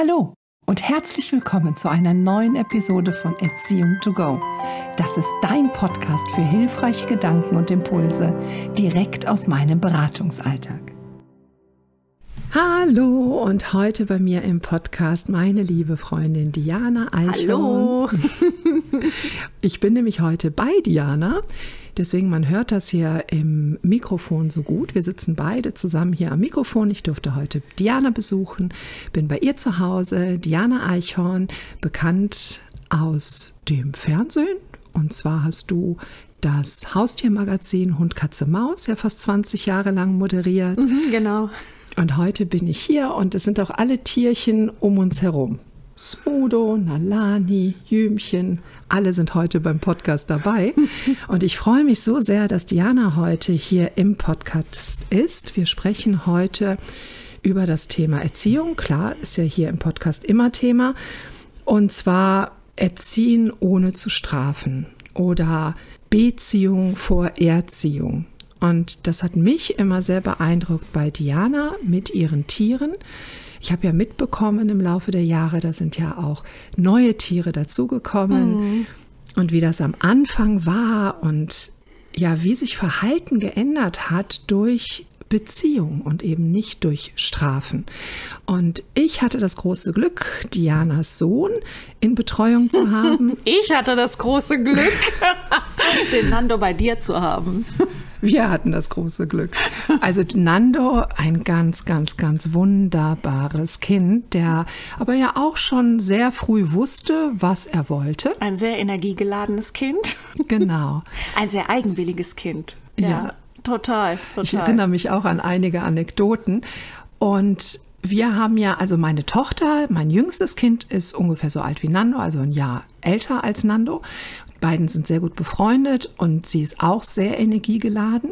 Hallo und herzlich willkommen zu einer neuen Episode von Erziehung to Go. Das ist dein Podcast für hilfreiche Gedanken und Impulse direkt aus meinem Beratungsalltag. Hallo und heute bei mir im Podcast meine liebe Freundin Diana Eichhorn. Hallo. Ich bin nämlich heute bei Diana. Deswegen, man hört das hier im Mikrofon so gut. Wir sitzen beide zusammen hier am Mikrofon. Ich durfte heute Diana besuchen, bin bei ihr zu Hause. Diana Eichhorn, bekannt aus dem Fernsehen. Und zwar hast du das Haustiermagazin Hund, Katze, Maus ja fast 20 Jahre lang moderiert. Mhm, genau. Und heute bin ich hier und es sind auch alle Tierchen um uns herum. Smudo, Nalani, Jümchen, alle sind heute beim Podcast dabei. Und ich freue mich so sehr, dass Diana heute hier im Podcast ist. Wir sprechen heute über das Thema Erziehung. Klar, ist ja hier im Podcast immer Thema. Und zwar Erziehen ohne zu strafen oder Beziehung vor Erziehung. Und das hat mich immer sehr beeindruckt bei Diana mit ihren Tieren. Ich habe ja mitbekommen im Laufe der Jahre, da sind ja auch neue Tiere dazugekommen mhm. und wie das am Anfang war und ja, wie sich Verhalten geändert hat durch Beziehung und eben nicht durch Strafen. Und ich hatte das große Glück, Dianas Sohn in Betreuung zu haben. Ich hatte das große Glück, den Nando bei dir zu haben. Wir hatten das große Glück. Also Nando, ein ganz, ganz, ganz wunderbares Kind, der aber ja auch schon sehr früh wusste, was er wollte. Ein sehr energiegeladenes Kind. Genau. Ein sehr eigenwilliges Kind. Ja, ja. Total, total. Ich erinnere mich auch an einige Anekdoten. Und wir haben ja, also meine Tochter, mein jüngstes Kind ist ungefähr so alt wie Nando, also ein Jahr älter als Nando. Beiden sind sehr gut befreundet und sie ist auch sehr energiegeladen.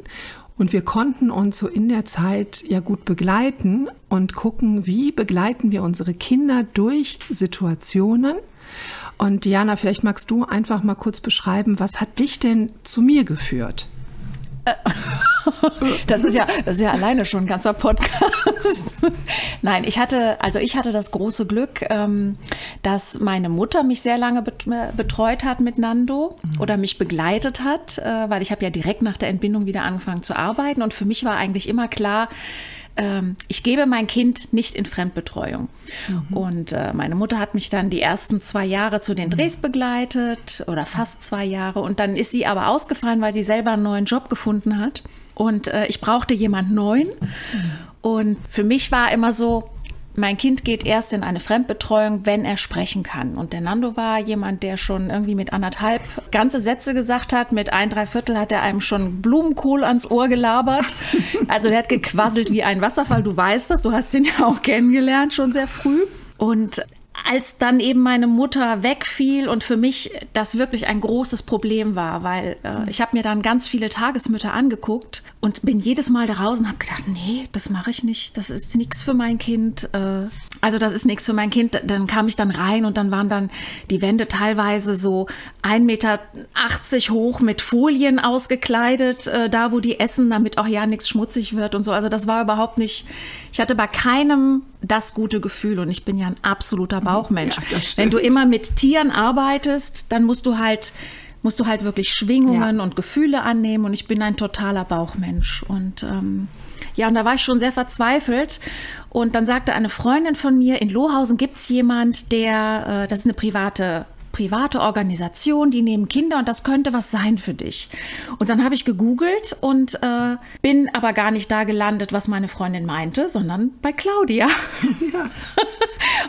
Und wir konnten uns so in der Zeit ja gut begleiten und gucken, wie begleiten wir unsere Kinder durch Situationen. Und Diana, vielleicht magst du einfach mal kurz beschreiben, was hat dich denn zu mir geführt? Das ist ja, das ist ja alleine schon ein ganzer Podcast. Nein, ich hatte, also ich hatte das große Glück, ähm, dass meine Mutter mich sehr lange betreut hat mit Nando mhm. oder mich begleitet hat, äh, weil ich habe ja direkt nach der Entbindung wieder angefangen zu arbeiten und für mich war eigentlich immer klar, ähm, ich gebe mein Kind nicht in Fremdbetreuung. Mhm. Und äh, meine Mutter hat mich dann die ersten zwei Jahre zu den mhm. Drehs begleitet oder fast zwei Jahre. Und dann ist sie aber ausgefallen, weil sie selber einen neuen Job gefunden hat. Und äh, ich brauchte jemand neuen. Mhm. Und für mich war immer so, mein Kind geht erst in eine Fremdbetreuung, wenn er sprechen kann. Und der Nando war jemand, der schon irgendwie mit anderthalb ganze Sätze gesagt hat. Mit ein, drei Viertel hat er einem schon Blumenkohl ans Ohr gelabert. Also der hat gequasselt wie ein Wasserfall. Du weißt das, du hast ihn ja auch kennengelernt, schon sehr früh. Und als dann eben meine Mutter wegfiel und für mich das wirklich ein großes Problem war, weil äh, ich habe mir dann ganz viele Tagesmütter angeguckt und bin jedes Mal da raus und habe gedacht, nee, das mache ich nicht, das ist nichts für mein Kind. Äh, also das ist nichts für mein Kind. Dann kam ich dann rein und dann waren dann die Wände teilweise so 1,80 Meter hoch mit Folien ausgekleidet, äh, da wo die essen, damit auch ja nichts schmutzig wird und so. Also das war überhaupt nicht, ich hatte bei keinem das gute Gefühl und ich bin ja ein absoluter Bauchmensch. Ja, Wenn du immer mit Tieren arbeitest, dann musst du halt musst du halt wirklich Schwingungen ja. und Gefühle annehmen und ich bin ein totaler Bauchmensch und ähm, ja, und da war ich schon sehr verzweifelt. Und dann sagte eine Freundin von mir, in Lohausen gibt es jemand, der, äh, das ist eine private private Organisation, die nehmen Kinder und das könnte was sein für dich. Und dann habe ich gegoogelt und äh, bin aber gar nicht da gelandet, was meine Freundin meinte, sondern bei Claudia. Ja.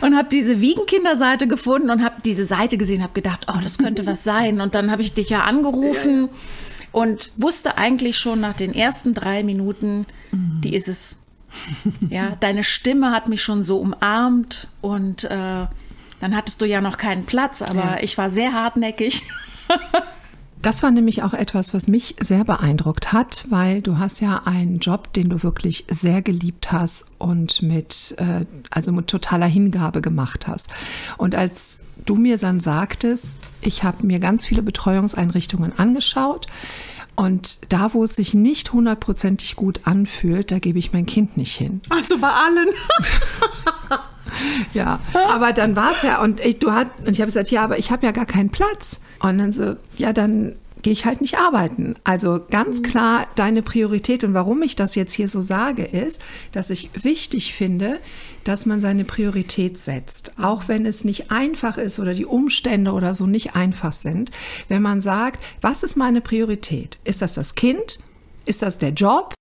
und habe diese Wiegenkinderseite gefunden und habe diese Seite gesehen, habe gedacht, oh, das könnte was sein. Und dann habe ich dich ja angerufen und wusste eigentlich schon nach den ersten drei Minuten, mhm. die ist es. Ja, deine Stimme hat mich schon so umarmt und äh, dann hattest du ja noch keinen Platz, aber ja. ich war sehr hartnäckig. Das war nämlich auch etwas, was mich sehr beeindruckt hat, weil du hast ja einen Job, den du wirklich sehr geliebt hast und mit, äh, also mit totaler Hingabe gemacht hast. Und als du mir dann sagtest, ich habe mir ganz viele Betreuungseinrichtungen angeschaut, und da, wo es sich nicht hundertprozentig gut anfühlt, da gebe ich mein Kind nicht hin. Also bei allen. ja, aber dann war es ja und ich, du hat, und ich habe gesagt, ja, aber ich habe ja gar keinen Platz. Und dann so, ja, dann gehe ich halt nicht arbeiten. Also ganz klar deine Priorität und warum ich das jetzt hier so sage, ist, dass ich wichtig finde, dass man seine Priorität setzt, auch wenn es nicht einfach ist oder die Umstände oder so nicht einfach sind. Wenn man sagt, was ist meine Priorität? Ist das das Kind? Ist das der Job?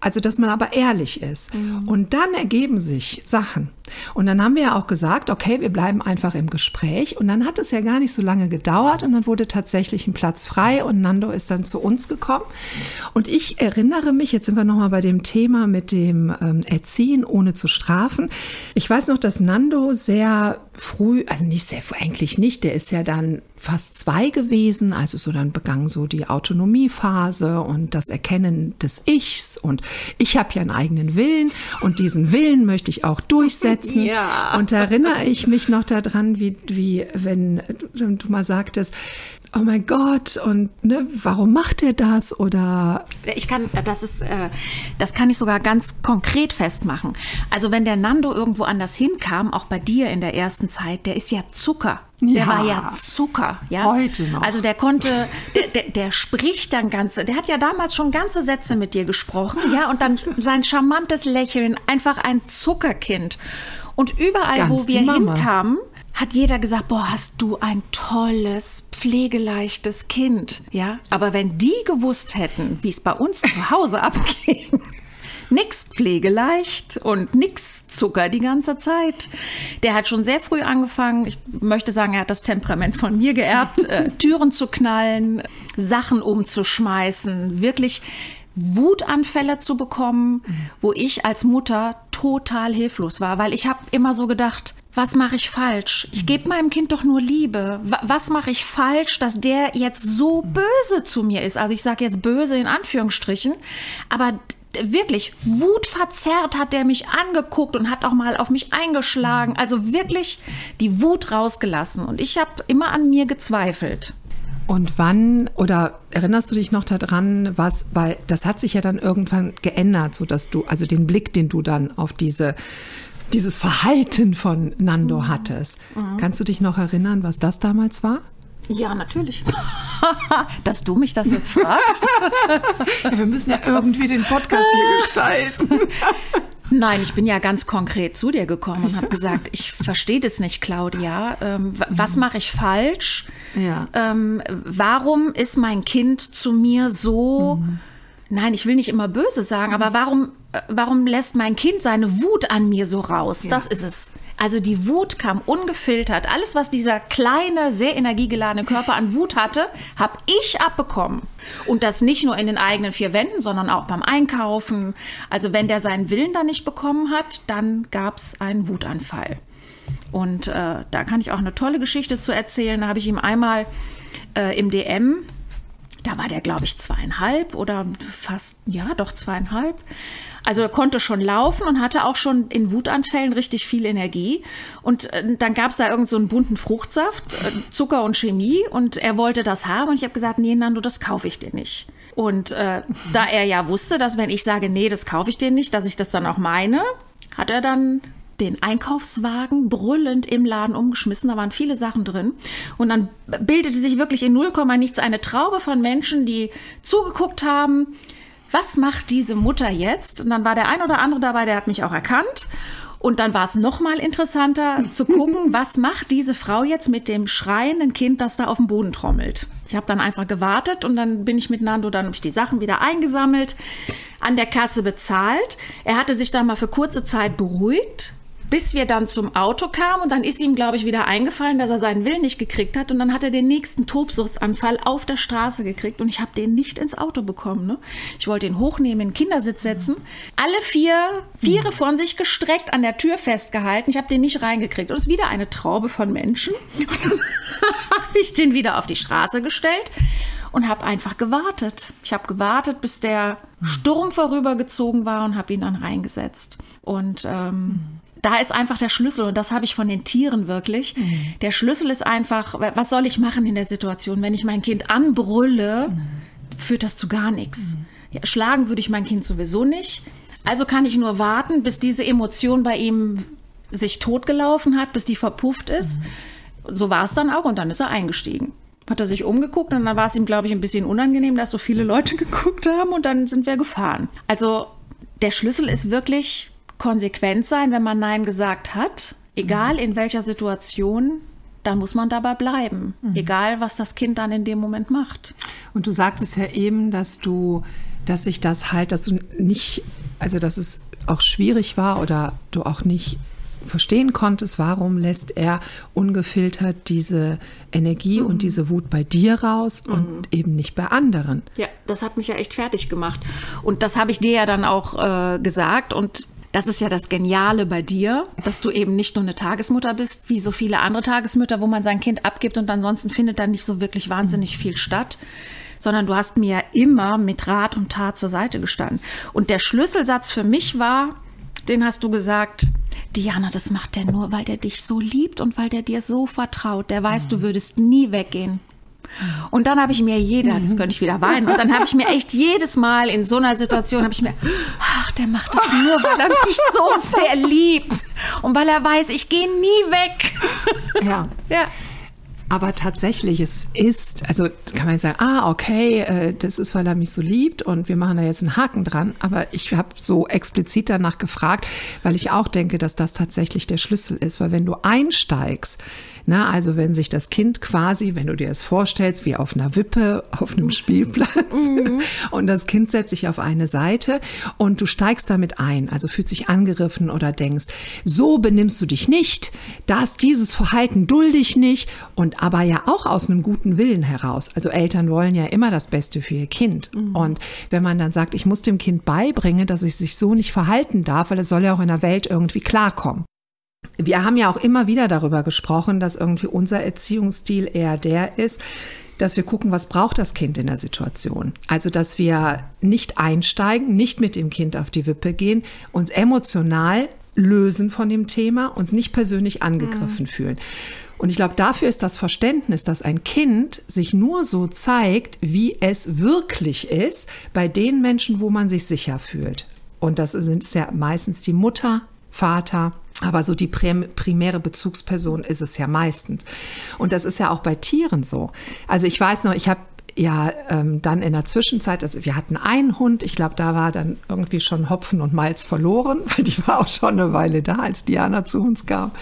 Also, dass man aber ehrlich ist. Mhm. Und dann ergeben sich Sachen. Und dann haben wir ja auch gesagt, okay, wir bleiben einfach im Gespräch. Und dann hat es ja gar nicht so lange gedauert und dann wurde tatsächlich ein Platz frei und Nando ist dann zu uns gekommen. Und ich erinnere mich, jetzt sind wir nochmal bei dem Thema mit dem ähm, Erziehen ohne zu strafen. Ich weiß noch, dass Nando sehr früh, also nicht sehr, eigentlich nicht, der ist ja dann fast zwei gewesen, also so dann begann so die Autonomiephase und das Erkennen des Ichs und ich habe ja einen eigenen Willen und diesen Willen möchte ich auch durchsetzen. Ja. Und da erinnere ich mich noch daran, wie, wie wenn du mal sagtest, oh mein Gott, und ne, warum macht er das? Oder ich kann, das ist, äh, das kann ich sogar ganz konkret festmachen. Also wenn der Nando irgendwo anders hinkam, auch bei dir in der ersten Zeit, der ist ja Zucker. Der ja, war ja Zucker, ja. Heute noch. Also der konnte, der, der, der spricht dann ganze, der hat ja damals schon ganze Sätze mit dir gesprochen, ja, und dann sein charmantes Lächeln, einfach ein Zuckerkind. Und überall, Ganz wo wir hinkamen, hat jeder gesagt, boah, hast du ein tolles, pflegeleichtes Kind, ja? Aber wenn die gewusst hätten, wie es bei uns zu Hause abging, nix pflegeleicht und nix Zucker die ganze Zeit. Der hat schon sehr früh angefangen, ich möchte sagen, er hat das Temperament von mir geerbt, äh, Türen zu knallen, Sachen umzuschmeißen, wirklich Wutanfälle zu bekommen, wo ich als Mutter total hilflos war, weil ich habe immer so gedacht, was mache ich falsch? Ich gebe meinem Kind doch nur Liebe. Was mache ich falsch, dass der jetzt so böse zu mir ist? Also ich sage jetzt böse in Anführungsstrichen, aber wirklich wutverzerrt hat der mich angeguckt und hat auch mal auf mich eingeschlagen. Also wirklich die Wut rausgelassen. Und ich habe immer an mir gezweifelt. Und wann oder erinnerst du dich noch daran, was, weil das hat sich ja dann irgendwann geändert, so dass du, also den Blick, den du dann auf diese dieses Verhalten von Nando mhm. hattest. Mhm. Kannst du dich noch erinnern, was das damals war? Ja, natürlich. Dass du mich das jetzt fragst. ja, wir müssen ja irgendwie den Podcast hier gestalten. Nein, ich bin ja ganz konkret zu dir gekommen und habe gesagt, ich verstehe das nicht, Claudia. Ähm, was mache ich falsch? Ja. Ähm, warum ist mein Kind zu mir so mhm nein, ich will nicht immer böse sagen, aber warum, äh, warum lässt mein Kind seine Wut an mir so raus? Ja. Das ist es. Also die Wut kam ungefiltert. Alles, was dieser kleine, sehr energiegeladene Körper an Wut hatte, habe ich abbekommen. Und das nicht nur in den eigenen vier Wänden, sondern auch beim Einkaufen. Also wenn der seinen Willen dann nicht bekommen hat, dann gab es einen Wutanfall. Und äh, da kann ich auch eine tolle Geschichte zu erzählen. Da habe ich ihm einmal äh, im DM da war der, glaube ich, zweieinhalb oder fast, ja, doch zweieinhalb. Also er konnte schon laufen und hatte auch schon in Wutanfällen richtig viel Energie. Und äh, dann gab es da irgend so bunten Fruchtsaft, äh, Zucker und Chemie. Und er wollte das haben. Und ich habe gesagt, nee, Nando, das kaufe ich dir nicht. Und äh, da er ja wusste, dass wenn ich sage, nee, das kaufe ich dir nicht, dass ich das dann auch meine, hat er dann den Einkaufswagen brüllend im Laden umgeschmissen. Da waren viele Sachen drin. Und dann bildete sich wirklich in 0, nichts eine Traube von Menschen, die zugeguckt haben. Was macht diese Mutter jetzt? Und dann war der ein oder andere dabei, der hat mich auch erkannt. Und dann war es noch mal interessanter zu gucken, was macht diese Frau jetzt mit dem schreienden Kind, das da auf dem Boden trommelt. Ich habe dann einfach gewartet und dann bin ich mit Nando, dann habe ich die Sachen wieder eingesammelt, an der Kasse bezahlt. Er hatte sich dann mal für kurze Zeit beruhigt, bis wir dann zum Auto kamen und dann ist ihm, glaube ich, wieder eingefallen, dass er seinen Willen nicht gekriegt hat und dann hat er den nächsten Tobsuchtsanfall auf der Straße gekriegt und ich habe den nicht ins Auto bekommen. Ne? Ich wollte ihn hochnehmen, in den Kindersitz setzen, alle vier, viere von sich gestreckt, an der Tür festgehalten. Ich habe den nicht reingekriegt und es ist wieder eine Traube von Menschen. Und dann habe ich den wieder auf die Straße gestellt und habe einfach gewartet. Ich habe gewartet, bis der Sturm vorübergezogen war und habe ihn dann reingesetzt. Und ähm, da ist einfach der Schlüssel und das habe ich von den Tieren wirklich. Mhm. Der Schlüssel ist einfach, was soll ich machen in der Situation, wenn ich mein Kind anbrülle, mhm. führt das zu gar nichts. Mhm. Ja, schlagen würde ich mein Kind sowieso nicht. Also kann ich nur warten, bis diese Emotion bei ihm sich totgelaufen hat, bis die verpufft ist. Mhm. So war es dann auch und dann ist er eingestiegen. Hat er sich umgeguckt und dann war es ihm, glaube ich, ein bisschen unangenehm, dass so viele Leute geguckt haben und dann sind wir gefahren. Also der Schlüssel ist wirklich konsequent sein, wenn man Nein gesagt hat, egal mhm. in welcher Situation, dann muss man dabei bleiben, mhm. egal was das Kind dann in dem Moment macht. Und du sagtest ja eben, dass du, dass sich das halt, dass du nicht, also dass es auch schwierig war oder du auch nicht verstehen konntest, warum lässt er ungefiltert diese Energie mhm. und diese Wut bei dir raus mhm. und eben nicht bei anderen. Ja, das hat mich ja echt fertig gemacht. Und das habe ich dir ja dann auch äh, gesagt und das ist ja das Geniale bei dir, dass du eben nicht nur eine Tagesmutter bist, wie so viele andere Tagesmütter, wo man sein Kind abgibt und ansonsten findet da nicht so wirklich wahnsinnig viel statt, sondern du hast mir immer mit Rat und Tat zur Seite gestanden. Und der Schlüsselsatz für mich war, den hast du gesagt, Diana, das macht der nur, weil der dich so liebt und weil der dir so vertraut. Der weiß, du würdest nie weggehen. Und dann habe ich mir jeder, jetzt könnte ich wieder weinen, und dann habe ich mir echt jedes Mal in so einer Situation, habe ich mir, ach, der macht das nur, weil er mich so sehr liebt und weil er weiß, ich gehe nie weg. Ja. ja. Aber tatsächlich, es ist, also kann man sagen, ah, okay, äh, das ist, weil er mich so liebt und wir machen da jetzt einen Haken dran. Aber ich habe so explizit danach gefragt, weil ich auch denke, dass das tatsächlich der Schlüssel ist. Weil wenn du einsteigst na, also wenn sich das Kind quasi, wenn du dir es vorstellst, wie auf einer Wippe, auf einem Spielplatz mhm. und das Kind setzt sich auf eine Seite und du steigst damit ein, also fühlt sich angegriffen oder denkst, so benimmst du dich nicht, dass dieses Verhalten dulde ich nicht und aber ja auch aus einem guten Willen heraus. Also Eltern wollen ja immer das Beste für ihr Kind. Mhm. Und wenn man dann sagt, ich muss dem Kind beibringen, dass es sich so nicht verhalten darf, weil es soll ja auch in der Welt irgendwie klarkommen wir haben ja auch immer wieder darüber gesprochen, dass irgendwie unser Erziehungsstil eher der ist, dass wir gucken, was braucht das Kind in der Situation. Also, dass wir nicht einsteigen, nicht mit dem Kind auf die Wippe gehen, uns emotional lösen von dem Thema, uns nicht persönlich angegriffen mhm. fühlen. Und ich glaube, dafür ist das Verständnis, dass ein Kind sich nur so zeigt, wie es wirklich ist, bei den Menschen, wo man sich sicher fühlt. Und das sind ja meistens die Mutter, Vater, aber so die primäre Bezugsperson ist es ja meistens. Und das ist ja auch bei Tieren so. Also ich weiß noch, ich habe ja ähm, dann in der Zwischenzeit, also wir hatten einen Hund, ich glaube, da war dann irgendwie schon Hopfen und Malz verloren, weil die war auch schon eine Weile da, als Diana zu uns kam.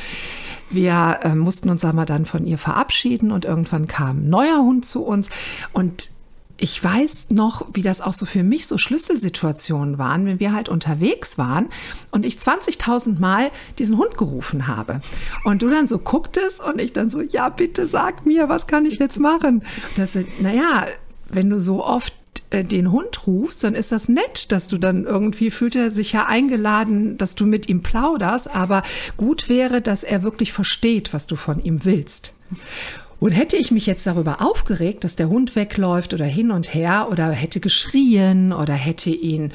Wir äh, mussten uns aber dann von ihr verabschieden und irgendwann kam ein neuer Hund zu uns und ich weiß noch, wie das auch so für mich so Schlüsselsituationen waren, wenn wir halt unterwegs waren und ich 20.000 Mal diesen Hund gerufen habe. Und du dann so gucktest und ich dann so, ja, bitte sag mir, was kann ich jetzt machen? Das, naja, wenn du so oft äh, den Hund rufst, dann ist das nett, dass du dann irgendwie fühlt er sich ja eingeladen, dass du mit ihm plauderst, aber gut wäre, dass er wirklich versteht, was du von ihm willst. Und hätte ich mich jetzt darüber aufgeregt, dass der Hund wegläuft oder hin und her oder hätte geschrien oder hätte ihn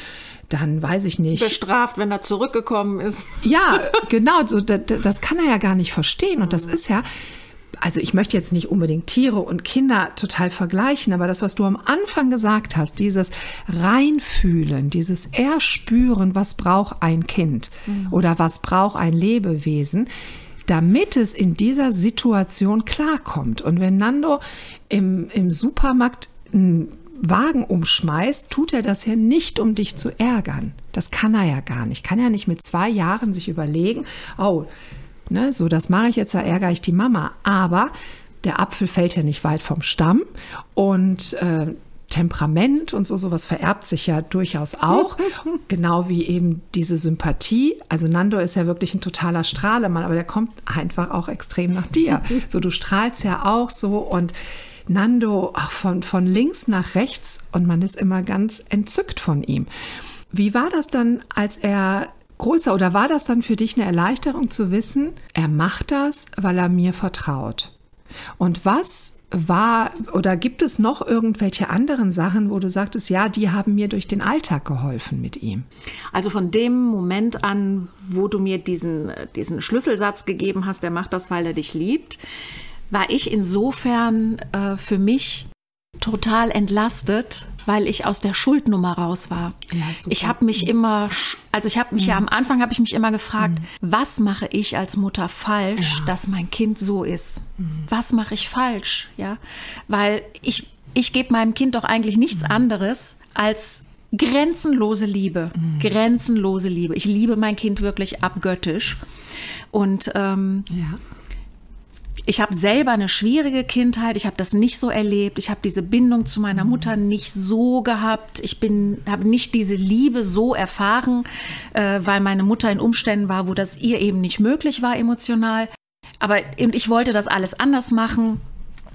dann weiß ich nicht. Bestraft, wenn er zurückgekommen ist. Ja, genau, so, das, das kann er ja gar nicht verstehen. Und das ist ja, also ich möchte jetzt nicht unbedingt Tiere und Kinder total vergleichen, aber das, was du am Anfang gesagt hast, dieses Reinfühlen, dieses Erspüren, was braucht ein Kind mhm. oder was braucht ein Lebewesen, damit es in dieser Situation klarkommt. Und wenn Nando im, im Supermarkt einen Wagen umschmeißt, tut er das ja nicht, um dich zu ärgern. Das kann er ja gar nicht. Kann ja nicht mit zwei Jahren sich überlegen, oh, ne, so das mache ich jetzt, da ärgere ich die Mama. Aber der Apfel fällt ja nicht weit vom Stamm und äh, Temperament und so, sowas vererbt sich ja durchaus auch. genau wie eben diese Sympathie. Also Nando ist ja wirklich ein totaler Strahlemann, aber der kommt einfach auch extrem nach dir. So, du strahlst ja auch so und Nando ach, von, von links nach rechts und man ist immer ganz entzückt von ihm. Wie war das dann, als er größer oder war das dann für dich eine Erleichterung zu wissen, er macht das, weil er mir vertraut? Und was war oder gibt es noch irgendwelche anderen Sachen, wo du sagtest, ja, die haben mir durch den Alltag geholfen mit ihm? Also von dem Moment an, wo du mir diesen, diesen Schlüsselsatz gegeben hast, der macht das, weil er dich liebt, war ich insofern äh, für mich total entlastet, weil ich aus der Schuldnummer raus war. Ja, ich habe mich immer, also ich habe mich mhm. ja am Anfang habe ich mich immer gefragt, mhm. was mache ich als Mutter falsch, ja. dass mein Kind so ist? Mhm. Was mache ich falsch? Ja, weil ich ich gebe meinem Kind doch eigentlich nichts mhm. anderes als grenzenlose Liebe, mhm. grenzenlose Liebe. Ich liebe mein Kind wirklich abgöttisch und ähm, ja ich habe selber eine schwierige Kindheit, ich habe das nicht so erlebt, ich habe diese Bindung zu meiner Mutter nicht so gehabt, ich bin habe nicht diese Liebe so erfahren, äh, weil meine Mutter in Umständen war, wo das ihr eben nicht möglich war emotional. Aber ich wollte das alles anders machen.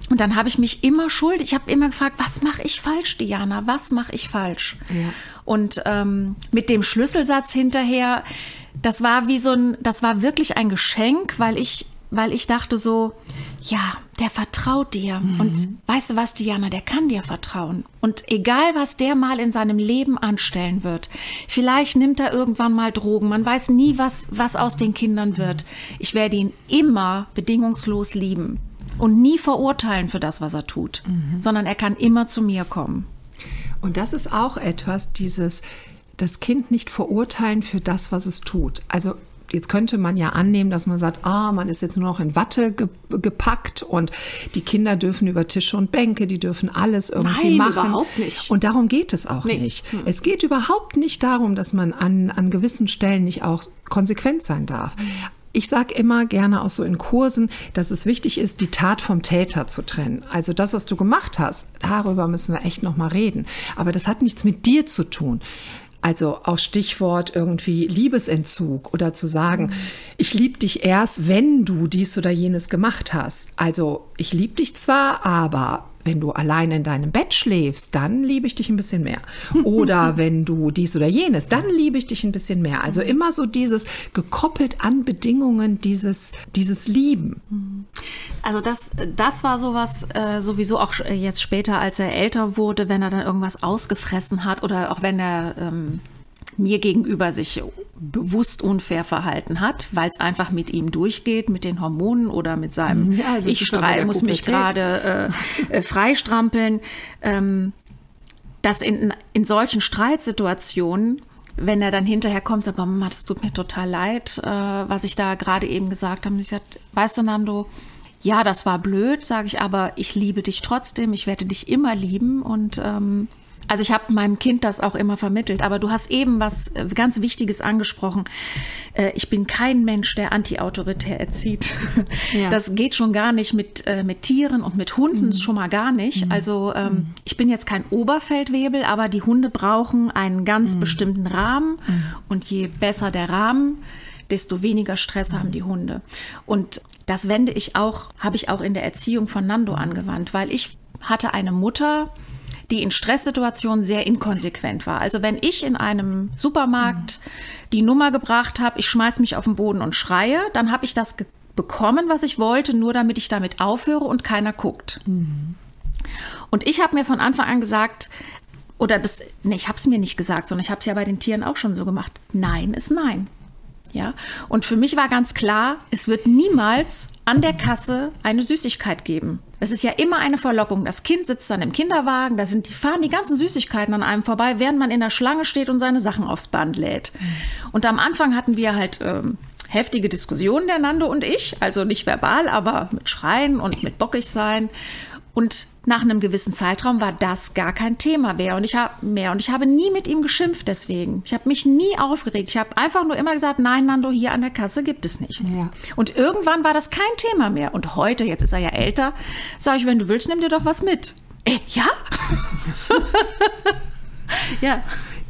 Und dann habe ich mich immer schuld. Ich habe immer gefragt, was mache ich falsch, Diana? Was mache ich falsch? Ja. Und ähm, mit dem Schlüsselsatz hinterher, das war wie so ein, das war wirklich ein Geschenk, weil ich weil ich dachte so, ja, der vertraut dir. Mhm. Und weißt du was, Diana, der kann dir vertrauen. Und egal, was der mal in seinem Leben anstellen wird, vielleicht nimmt er irgendwann mal Drogen, man weiß nie, was, was aus den Kindern wird. Ich werde ihn immer bedingungslos lieben und nie verurteilen für das, was er tut, mhm. sondern er kann immer zu mir kommen. Und das ist auch etwas, dieses, das Kind nicht verurteilen für das, was es tut. Also jetzt könnte man ja annehmen, dass man sagt, ah, man ist jetzt nur noch in Watte ge gepackt und die Kinder dürfen über Tische und Bänke, die dürfen alles irgendwie Nein, machen. überhaupt nicht. Und darum geht es auch nee. nicht. Hm. Es geht überhaupt nicht darum, dass man an, an gewissen Stellen nicht auch konsequent sein darf. Hm. Ich sage immer gerne auch so in Kursen, dass es wichtig ist, die Tat vom Täter zu trennen. Also das, was du gemacht hast, darüber müssen wir echt noch mal reden. Aber das hat nichts mit dir zu tun. Also auch Stichwort irgendwie Liebesentzug oder zu sagen, mhm. ich liebe dich erst, wenn du dies oder jenes gemacht hast. Also ich liebe dich zwar, aber wenn du allein in deinem Bett schläfst, dann liebe ich dich ein bisschen mehr. Oder wenn du dies oder jenes, dann liebe ich dich ein bisschen mehr. Also mhm. immer so dieses gekoppelt an Bedingungen, dieses, dieses Lieben. Also das, das war sowas äh, sowieso auch jetzt später, als er älter wurde, wenn er dann irgendwas ausgefressen hat oder auch wenn er ähm, mir gegenüber sich bewusst unfair verhalten hat, weil es einfach mit ihm durchgeht, mit den Hormonen oder mit seinem ja, Ich muss mich gerade äh, äh, freistrampeln. Ähm, dass in, in solchen Streitsituationen wenn er dann hinterher kommt, sagt, Mama, das tut mir total leid, äh, was ich da gerade eben gesagt habe. Ich sagt, weißt du, Nando, ja, das war blöd, sage ich, aber ich liebe dich trotzdem, ich werde dich immer lieben und ähm, also ich habe meinem Kind das auch immer vermittelt, aber du hast eben was äh, ganz Wichtiges angesprochen. Äh, ich bin kein Mensch, der antiautoritär erzieht. Ja. Das geht schon gar nicht mit, äh, mit Tieren und mit Hunden, mhm. schon mal gar nicht. Mhm. Also ähm, mhm. ich bin jetzt kein Oberfeldwebel, aber die Hunde brauchen einen ganz mhm. bestimmten Rahmen mhm. und je besser der Rahmen, desto weniger Stress haben die Hunde. Und das wende ich auch, habe ich auch in der Erziehung von Nando angewandt, weil ich hatte eine Mutter, die in Stresssituationen sehr inkonsequent war. Also wenn ich in einem Supermarkt die Nummer gebracht habe, ich schmeiß mich auf den Boden und schreie, dann habe ich das bekommen, was ich wollte, nur damit ich damit aufhöre und keiner guckt. Mhm. Und ich habe mir von Anfang an gesagt, oder das, nee, ich habe es mir nicht gesagt, sondern ich habe es ja bei den Tieren auch schon so gemacht. Nein ist nein. Ja, und für mich war ganz klar, es wird niemals an der Kasse eine Süßigkeit geben. Es ist ja immer eine Verlockung. Das Kind sitzt dann im Kinderwagen, da sind die, fahren die ganzen Süßigkeiten an einem vorbei, während man in der Schlange steht und seine Sachen aufs Band lädt. Und am Anfang hatten wir halt ähm, heftige Diskussionen, der Nando und ich, also nicht verbal, aber mit Schreien und mit bockig sein. Und nach einem gewissen Zeitraum war das gar kein Thema mehr und ich habe mehr und ich habe nie mit ihm geschimpft deswegen. Ich habe mich nie aufgeregt. Ich habe einfach nur immer gesagt, nein, Nando, hier an der Kasse gibt es nichts. Ja. Und irgendwann war das kein Thema mehr. Und heute, jetzt ist er ja älter, sage ich, wenn du willst, nimm dir doch was mit. Äh, ja? ja.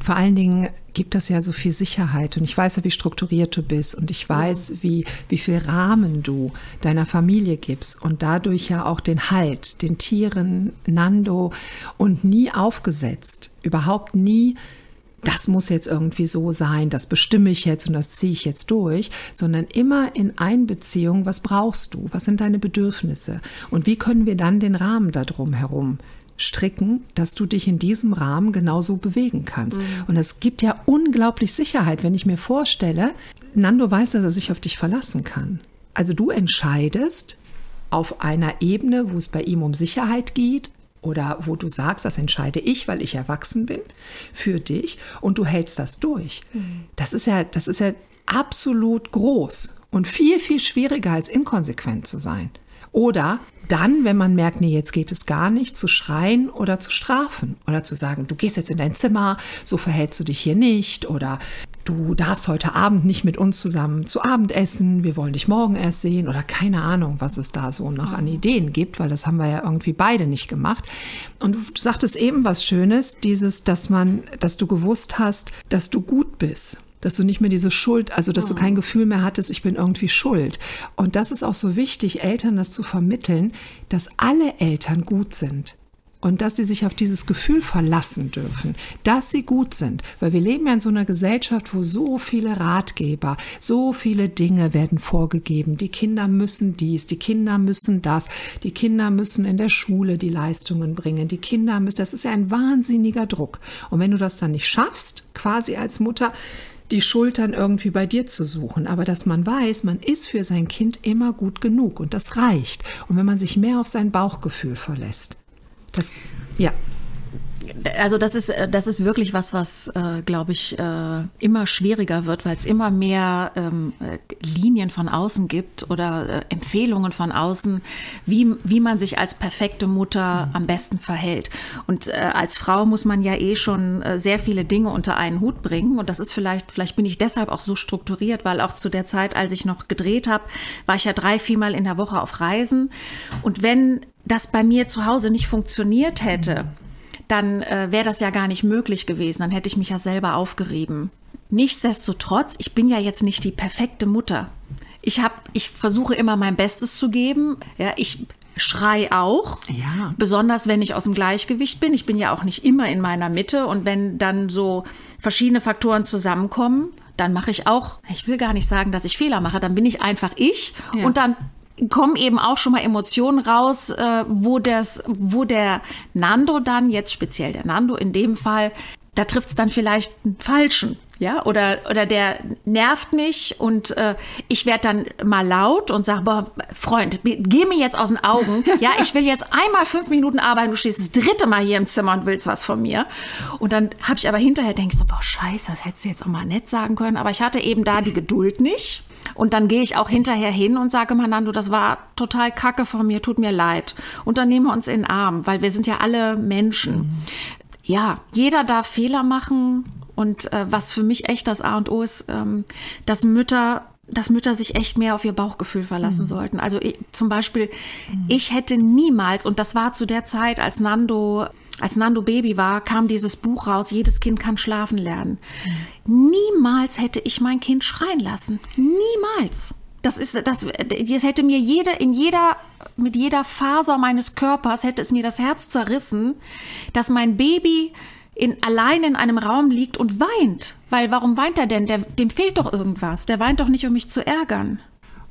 Vor allen Dingen gibt das ja so viel Sicherheit. Und ich weiß ja, wie strukturiert du bist. Und ich weiß, ja. wie, wie viel Rahmen du deiner Familie gibst und dadurch ja auch den Halt, den Tieren, Nando und nie aufgesetzt, überhaupt nie das muss jetzt irgendwie so sein, das bestimme ich jetzt und das ziehe ich jetzt durch, sondern immer in Einbeziehung, was brauchst du, was sind deine Bedürfnisse? Und wie können wir dann den Rahmen darum herum stricken, dass du dich in diesem Rahmen genauso bewegen kannst. Mhm. Und es gibt ja unglaublich Sicherheit, wenn ich mir vorstelle, Nando weiß, dass er sich auf dich verlassen kann. Also du entscheidest auf einer Ebene, wo es bei ihm um Sicherheit geht oder wo du sagst, das entscheide ich, weil ich erwachsen bin, für dich und du hältst das durch. Mhm. Das ist ja, das ist ja absolut groß und viel, viel schwieriger als inkonsequent zu sein. Oder dann, wenn man merkt, nee, jetzt geht es gar nicht, zu schreien oder zu strafen oder zu sagen, du gehst jetzt in dein Zimmer, so verhältst du dich hier nicht oder du darfst heute Abend nicht mit uns zusammen zu Abend essen, wir wollen dich morgen erst sehen oder keine Ahnung, was es da so noch an Ideen gibt, weil das haben wir ja irgendwie beide nicht gemacht. Und du sagtest eben was Schönes, dieses, dass man, dass du gewusst hast, dass du gut bist dass du nicht mehr diese Schuld, also dass oh. du kein Gefühl mehr hattest, ich bin irgendwie schuld. Und das ist auch so wichtig, Eltern das zu vermitteln, dass alle Eltern gut sind und dass sie sich auf dieses Gefühl verlassen dürfen, dass sie gut sind. Weil wir leben ja in so einer Gesellschaft, wo so viele Ratgeber, so viele Dinge werden vorgegeben. Die Kinder müssen dies, die Kinder müssen das, die Kinder müssen in der Schule die Leistungen bringen, die Kinder müssen, das ist ja ein wahnsinniger Druck. Und wenn du das dann nicht schaffst, quasi als Mutter, die Schultern irgendwie bei dir zu suchen, aber dass man weiß, man ist für sein Kind immer gut genug und das reicht. Und wenn man sich mehr auf sein Bauchgefühl verlässt, das, ja also das ist, äh, das ist wirklich was, was, äh, glaube ich, äh, immer schwieriger wird, weil es immer mehr ähm, Linien von außen gibt oder äh, Empfehlungen von außen, wie, wie man sich als perfekte Mutter mhm. am besten verhält. Und äh, als Frau muss man ja eh schon äh, sehr viele Dinge unter einen Hut bringen. Und das ist vielleicht, vielleicht bin ich deshalb auch so strukturiert, weil auch zu der Zeit, als ich noch gedreht habe, war ich ja drei, viermal in der Woche auf Reisen. Und wenn das bei mir zu Hause nicht funktioniert hätte, mhm dann äh, wäre das ja gar nicht möglich gewesen. Dann hätte ich mich ja selber aufgerieben. Nichtsdestotrotz, ich bin ja jetzt nicht die perfekte Mutter. Ich habe, ich versuche immer mein Bestes zu geben. Ja, ich schrei auch, ja. besonders wenn ich aus dem Gleichgewicht bin. Ich bin ja auch nicht immer in meiner Mitte und wenn dann so verschiedene Faktoren zusammenkommen, dann mache ich auch, ich will gar nicht sagen, dass ich Fehler mache, dann bin ich einfach ich ja. und dann kommen eben auch schon mal Emotionen raus, äh, wo das, wo der Nando dann, jetzt speziell der Nando in dem Fall, da trifft es dann vielleicht einen Falschen. Ja, oder, oder der nervt mich und äh, ich werde dann mal laut und sage, boah, Freund, geh mir jetzt aus den Augen. Ja, ich will jetzt einmal fünf Minuten arbeiten, du stehst das dritte Mal hier im Zimmer und willst was von mir. Und dann habe ich aber hinterher, denkst du, boah, scheiße, das hättest du jetzt auch mal nett sagen können. Aber ich hatte eben da die Geduld nicht. Und dann gehe ich auch hinterher hin und sage, Manando, das war total kacke von mir, tut mir leid. Und dann nehmen wir uns in den Arm, weil wir sind ja alle Menschen. Mhm. Ja, jeder darf Fehler machen. Und äh, was für mich echt das A und O ist, ähm, dass Mütter dass Mütter sich echt mehr auf ihr Bauchgefühl verlassen mhm. sollten. Also ich, zum Beispiel, mhm. ich hätte niemals, und das war zu der Zeit, als Nando als Nando Baby war, kam dieses Buch raus, jedes Kind kann schlafen lernen. Niemals hätte ich mein Kind schreien lassen. Niemals. Das ist, das, das hätte mir jede, in jeder, mit jeder Faser meines Körpers hätte es mir das Herz zerrissen, dass mein Baby in, allein in einem Raum liegt und weint. Weil warum weint er denn? Der, dem fehlt doch irgendwas. Der weint doch nicht, um mich zu ärgern.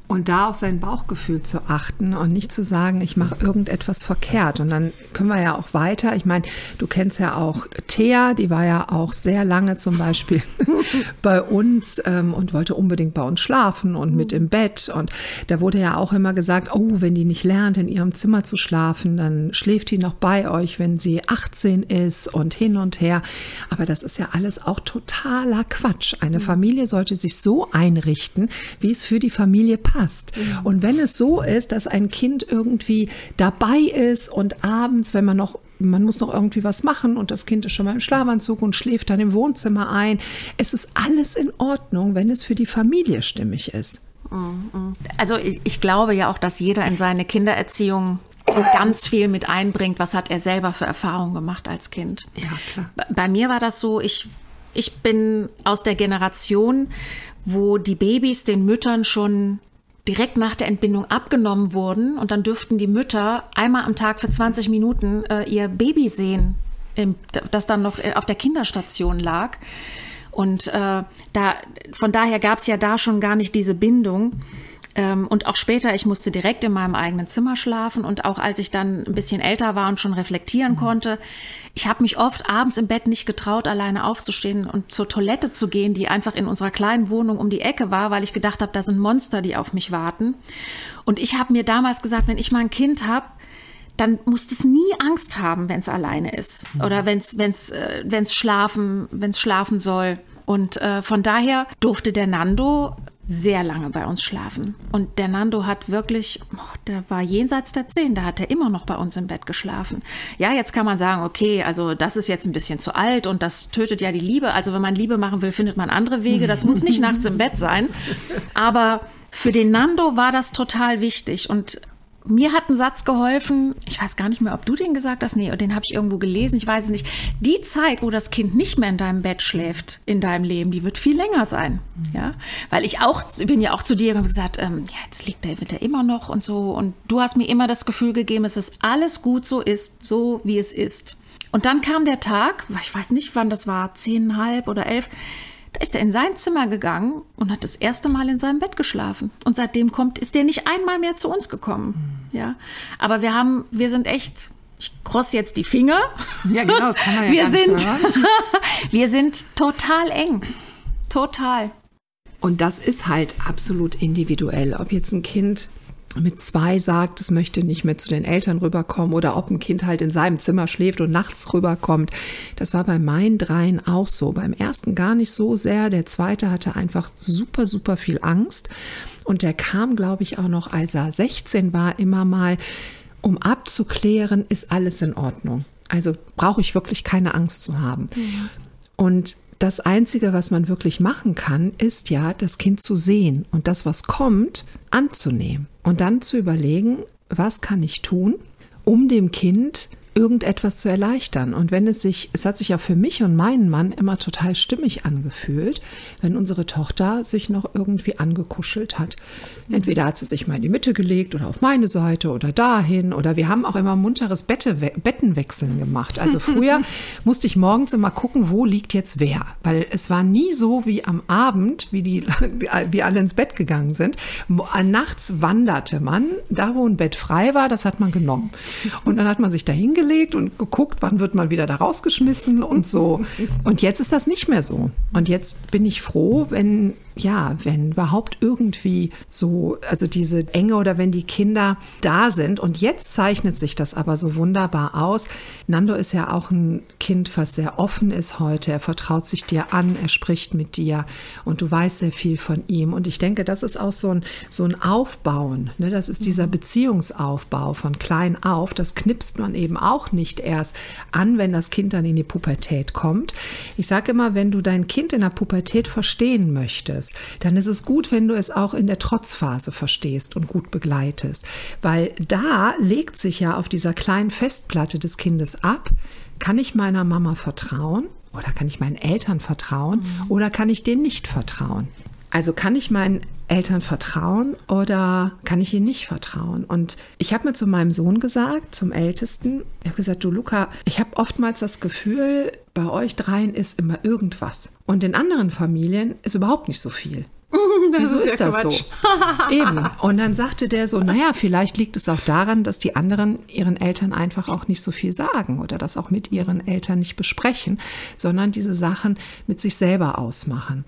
Und da auf sein Bauchgefühl zu achten und nicht zu sagen, ich mache irgendetwas verkehrt. Und dann können wir ja auch weiter. Ich meine, du kennst ja auch Thea, die war ja auch sehr lange zum Beispiel bei uns ähm, und wollte unbedingt bei uns schlafen und mit im Bett. Und da wurde ja auch immer gesagt, oh, wenn die nicht lernt, in ihrem Zimmer zu schlafen, dann schläft die noch bei euch, wenn sie 18 ist und hin und her. Aber das ist ja alles auch totaler Quatsch. Eine Familie sollte sich so einrichten, wie es für die Familie passt passt. Mhm. Und wenn es so ist, dass ein Kind irgendwie dabei ist und abends, wenn man noch man muss noch irgendwie was machen und das Kind ist schon mal im Schlafanzug und schläft dann im Wohnzimmer ein. Es ist alles in Ordnung, wenn es für die Familie stimmig ist. Mhm. Also ich, ich glaube ja auch, dass jeder in seine Kindererziehung ganz viel mit einbringt, was hat er selber für Erfahrungen gemacht als Kind. Ja, klar. Bei mir war das so, ich, ich bin aus der Generation, wo die Babys den Müttern schon direkt nach der Entbindung abgenommen wurden und dann dürften die Mütter einmal am Tag für 20 Minuten äh, ihr Baby sehen, im, das dann noch auf der Kinderstation lag. Und äh, da, von daher gab es ja da schon gar nicht diese Bindung. Ähm, und auch später, ich musste direkt in meinem eigenen Zimmer schlafen. Und auch als ich dann ein bisschen älter war und schon reflektieren mhm. konnte, ich habe mich oft abends im Bett nicht getraut, alleine aufzustehen und zur Toilette zu gehen, die einfach in unserer kleinen Wohnung um die Ecke war, weil ich gedacht habe, da sind Monster, die auf mich warten. Und ich habe mir damals gesagt, wenn ich mal ein Kind habe, dann muss es nie Angst haben, wenn es alleine ist oder wenn es wenn's, äh, wenn's schlafen, wenn's schlafen soll. Und äh, von daher durfte der Nando sehr lange bei uns schlafen. Und der Nando hat wirklich, oh, der war jenseits der zehn, da hat er immer noch bei uns im Bett geschlafen. Ja, jetzt kann man sagen, okay, also das ist jetzt ein bisschen zu alt und das tötet ja die Liebe. Also wenn man Liebe machen will, findet man andere Wege. Das muss nicht nachts im Bett sein. Aber für den Nando war das total wichtig. Und mir hat ein Satz geholfen, ich weiß gar nicht mehr, ob du den gesagt hast, nee, den habe ich irgendwo gelesen, ich weiß es nicht. Die Zeit, wo das Kind nicht mehr in deinem Bett schläft, in deinem Leben, die wird viel länger sein. Mhm. Ja, weil ich auch, bin ja auch zu dir gesagt, ähm, ja, jetzt liegt der, wird er immer noch und so. Und du hast mir immer das Gefühl gegeben, dass es alles gut so ist, so wie es ist. Und dann kam der Tag, ich weiß nicht, wann das war, zehnhalb oder elf, da ist er in sein Zimmer gegangen und hat das erste Mal in seinem Bett geschlafen. Und seitdem kommt, ist der nicht einmal mehr zu uns gekommen. Mhm. Ja, aber wir haben, wir sind echt ich kross jetzt die Finger. Ja, genau, das kann man ja wir sind, nicht Wir sind total eng. Total. Und das ist halt absolut individuell. Ob jetzt ein Kind mit zwei sagt, es möchte nicht mehr zu den Eltern rüberkommen oder ob ein Kind halt in seinem Zimmer schläft und nachts rüberkommt. Das war bei meinen dreien auch so. Beim ersten gar nicht so sehr. Der zweite hatte einfach super, super viel Angst. Und der kam, glaube ich, auch noch, als er 16 war, immer mal, um abzuklären, ist alles in Ordnung. Also brauche ich wirklich keine Angst zu haben. Mhm. Und das Einzige, was man wirklich machen kann, ist ja, das Kind zu sehen und das, was kommt, anzunehmen und dann zu überlegen, was kann ich tun, um dem Kind irgendetwas zu erleichtern. Und wenn es sich, es hat sich ja für mich und meinen Mann immer total stimmig angefühlt, wenn unsere Tochter sich noch irgendwie angekuschelt hat. Entweder hat sie sich mal in die Mitte gelegt oder auf meine Seite oder dahin oder wir haben auch immer munteres Bette, Bettenwechseln gemacht. Also früher musste ich morgens immer gucken, wo liegt jetzt wer, weil es war nie so wie am Abend, wie die, wie alle ins Bett gegangen sind. Nachts wanderte man, da wo ein Bett frei war, das hat man genommen. Und dann hat man sich da hingelegt hingelegt und geguckt, wann wird man wieder da rausgeschmissen und so. Und jetzt ist das nicht mehr so. Und jetzt bin ich froh, wenn ja, wenn überhaupt irgendwie so, also diese Enge oder wenn die Kinder da sind. Und jetzt zeichnet sich das aber so wunderbar aus. Nando ist ja auch ein Kind, was sehr offen ist heute. Er vertraut sich dir an, er spricht mit dir und du weißt sehr viel von ihm. Und ich denke, das ist auch so ein, so ein Aufbauen. Ne? Das ist dieser mhm. Beziehungsaufbau von klein auf. Das knipst man eben auch nicht erst an, wenn das Kind dann in die Pubertät kommt. Ich sage immer, wenn du dein Kind in der Pubertät verstehen möchtest, ist, dann ist es gut, wenn du es auch in der Trotzphase verstehst und gut begleitest. Weil da legt sich ja auf dieser kleinen Festplatte des Kindes ab, kann ich meiner Mama vertrauen oder kann ich meinen Eltern vertrauen mhm. oder kann ich denen nicht vertrauen? Also kann ich meinen Eltern vertrauen oder kann ich ihnen nicht vertrauen? Und ich habe mir zu meinem Sohn gesagt, zum Ältesten, ich habe gesagt, du Luca, ich habe oftmals das Gefühl, bei euch dreien ist immer irgendwas. Und in anderen Familien ist überhaupt nicht so viel. Wieso ist, ist das Quatsch. so? Eben. Und dann sagte der so, naja, vielleicht liegt es auch daran, dass die anderen ihren Eltern einfach auch nicht so viel sagen oder das auch mit ihren Eltern nicht besprechen, sondern diese Sachen mit sich selber ausmachen.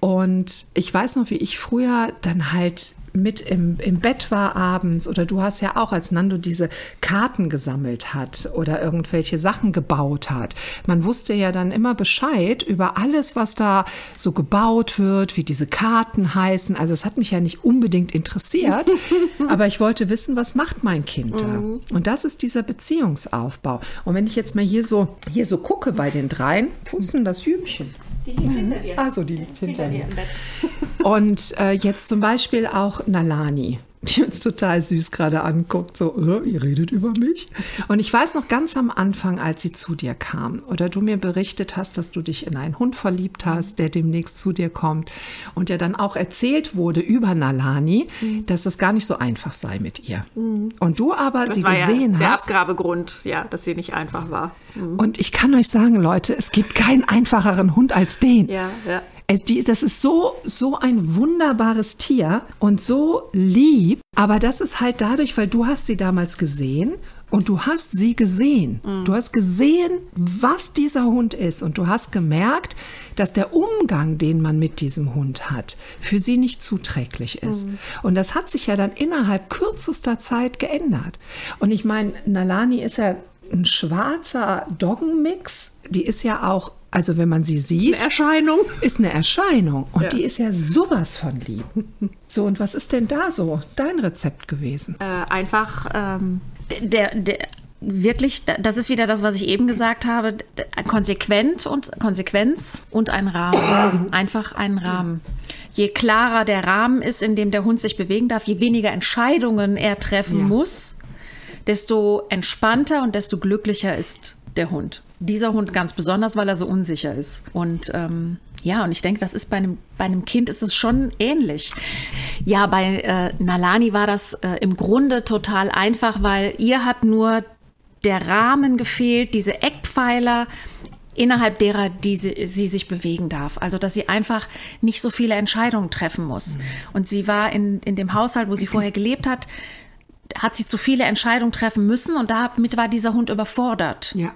Und ich weiß noch, wie ich früher dann halt mit im, im Bett war abends oder du hast ja auch, als Nando diese Karten gesammelt hat oder irgendwelche Sachen gebaut hat. Man wusste ja dann immer Bescheid über alles, was da so gebaut wird, wie diese Karten heißen. Also es hat mich ja nicht unbedingt interessiert, aber ich wollte wissen, was macht mein Kind da? Mhm. Und das ist dieser Beziehungsaufbau. Und wenn ich jetzt mal hier so, hier so gucke bei den dreien, wo ist denn das Hübchen? Die liegt hinter dir. Also die liegt hinter, hinter dir im Bett. Und äh, jetzt zum Beispiel auch Nalani die uns total süß gerade anguckt, so, äh, ihr redet über mich. Und ich weiß noch ganz am Anfang, als sie zu dir kam oder du mir berichtet hast, dass du dich in einen Hund verliebt hast, der demnächst zu dir kommt und ja dann auch erzählt wurde über Nalani, mhm. dass das gar nicht so einfach sei mit ihr. Mhm. Und du aber das sie war gesehen ja der hast. Der Abgabegrund, ja, dass sie nicht einfach war. Mhm. Und ich kann euch sagen, Leute, es gibt keinen einfacheren Hund als den. Ja, ja. Die, das ist so, so ein wunderbares Tier und so lieb. Aber das ist halt dadurch, weil du hast sie damals gesehen und du hast sie gesehen. Mhm. Du hast gesehen, was dieser Hund ist. Und du hast gemerkt, dass der Umgang, den man mit diesem Hund hat, für sie nicht zuträglich ist. Mhm. Und das hat sich ja dann innerhalb kürzester Zeit geändert. Und ich meine, Nalani ist ja ein schwarzer Doggenmix. Die ist ja auch also wenn man sie sieht, eine Erscheinung. Ist eine Erscheinung. Und ja. die ist ja sowas von lieb. So, und was ist denn da so dein Rezept gewesen? Äh, einfach ähm, der, der, wirklich, das ist wieder das, was ich eben gesagt habe, konsequent und Konsequenz und ein Rahmen. Einfach einen Rahmen. Je klarer der Rahmen ist, in dem der Hund sich bewegen darf, je weniger Entscheidungen er treffen ja. muss, desto entspannter und desto glücklicher ist der Hund. Dieser Hund ganz besonders, weil er so unsicher ist. Und ähm, ja, und ich denke, das ist bei einem, bei einem Kind ist es schon ähnlich. Ja, bei äh, Nalani war das äh, im Grunde total einfach, weil ihr hat nur der Rahmen gefehlt, diese Eckpfeiler, innerhalb derer die sie, sie, sich bewegen darf. Also, dass sie einfach nicht so viele Entscheidungen treffen muss. Mhm. Und sie war in, in dem Haushalt, wo sie vorher gelebt hat, hat sie zu viele Entscheidungen treffen müssen und damit war dieser Hund überfordert. Ja.